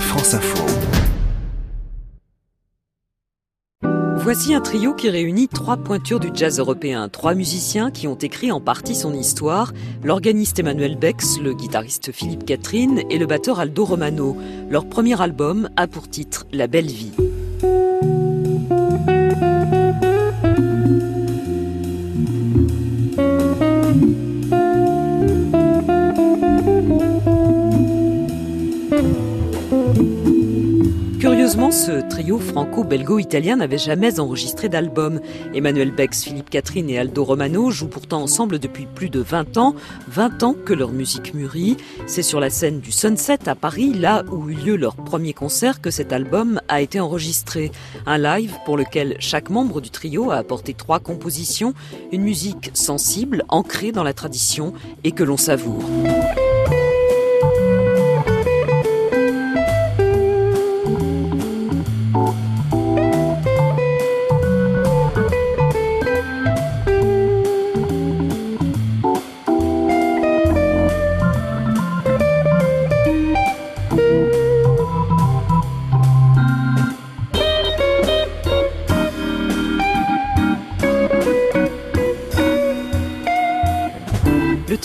France Info. Voici un trio qui réunit trois pointures du jazz européen, trois musiciens qui ont écrit en partie son histoire, l'organiste Emmanuel Bex, le guitariste Philippe Catherine et le batteur Aldo Romano. Leur premier album a pour titre La belle vie. Trio franco-belgo-italien n'avait jamais enregistré d'album. Emmanuel Bex, Philippe Catherine et Aldo Romano jouent pourtant ensemble depuis plus de 20 ans, 20 ans que leur musique mûrit. C'est sur la scène du Sunset à Paris, là où eut lieu leur premier concert, que cet album a été enregistré. Un live pour lequel chaque membre du trio a apporté trois compositions, une musique sensible, ancrée dans la tradition et que l'on savoure.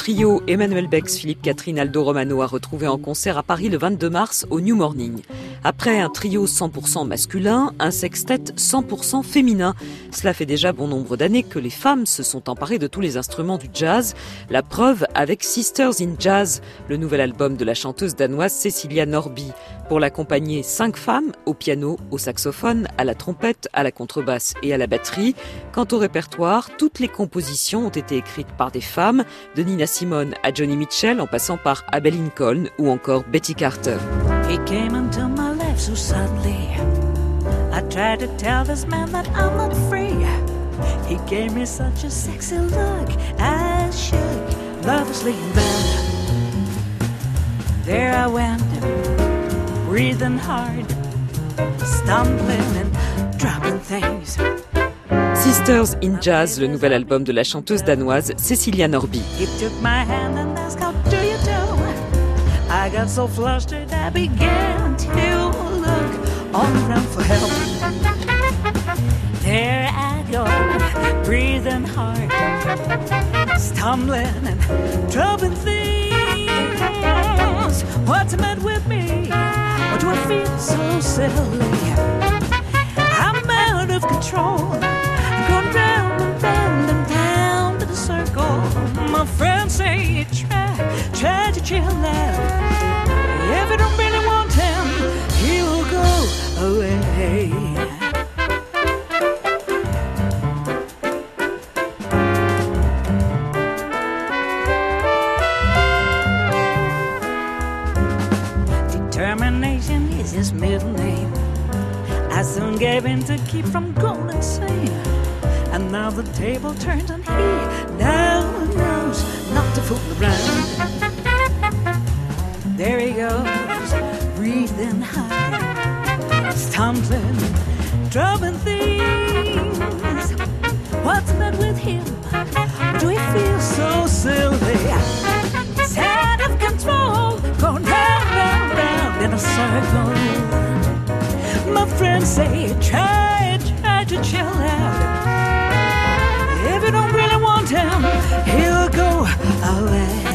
Trio Emmanuel Bex, Philippe Catherine, Aldo Romano a retrouvé en concert à Paris le 22 mars au New Morning. Après un trio 100% masculin, un sextet 100% féminin. Cela fait déjà bon nombre d'années que les femmes se sont emparées de tous les instruments du jazz. La preuve avec Sisters in Jazz, le nouvel album de la chanteuse danoise Cecilia Norby. Pour l'accompagner, cinq femmes au piano, au saxophone, à la trompette, à la contrebasse et à la batterie. Quant au répertoire, toutes les compositions ont été écrites par des femmes, de Nina Simone à Johnny Mitchell en passant par Abel Lincoln ou encore Betty Carter. So suddenly. I tried to tell this man that I'm not free. He gave me such a sexy look. I shook, in bed. There I went, breathing hard, stumbling and dropping things. Sisters in Jazz, le nouvel album de la chanteuse danoise Cecilia Norby. And? I got so flustered I began to look all around for help. There I go, breathing hard, stumbling and dropping things. What's the matter with me? Why do I feel so silly? I'm out of control. Going round and round and round in a circle. My friends say, try, try to chill out. Determination is his middle name. I soon gave in to keep from going insane. And now the table turns and he now knows not to fool around. There he goes, breathing high, It's time dropping What's that with him? Do he feel so silly? It's out of control, going round, round, round in a circle. My friends say, try, try to chill out. If you don't really want him, he'll go away.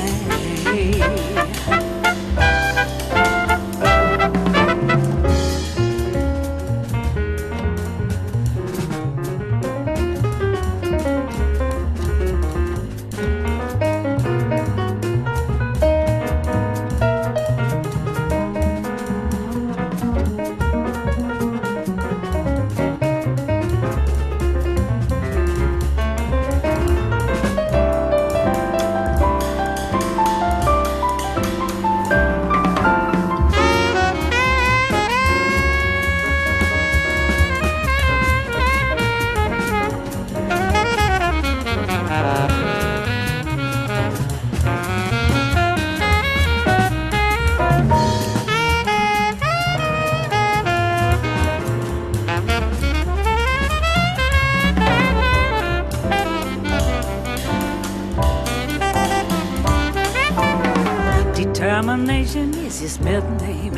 Determination is his middle name.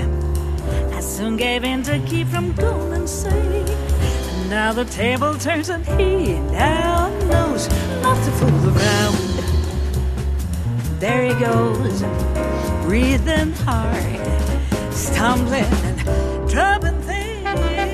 I soon gave in to keep from going insane. And now the table turns and he now knows not to fool around. There he goes, breathing hard, stumbling and dropping things.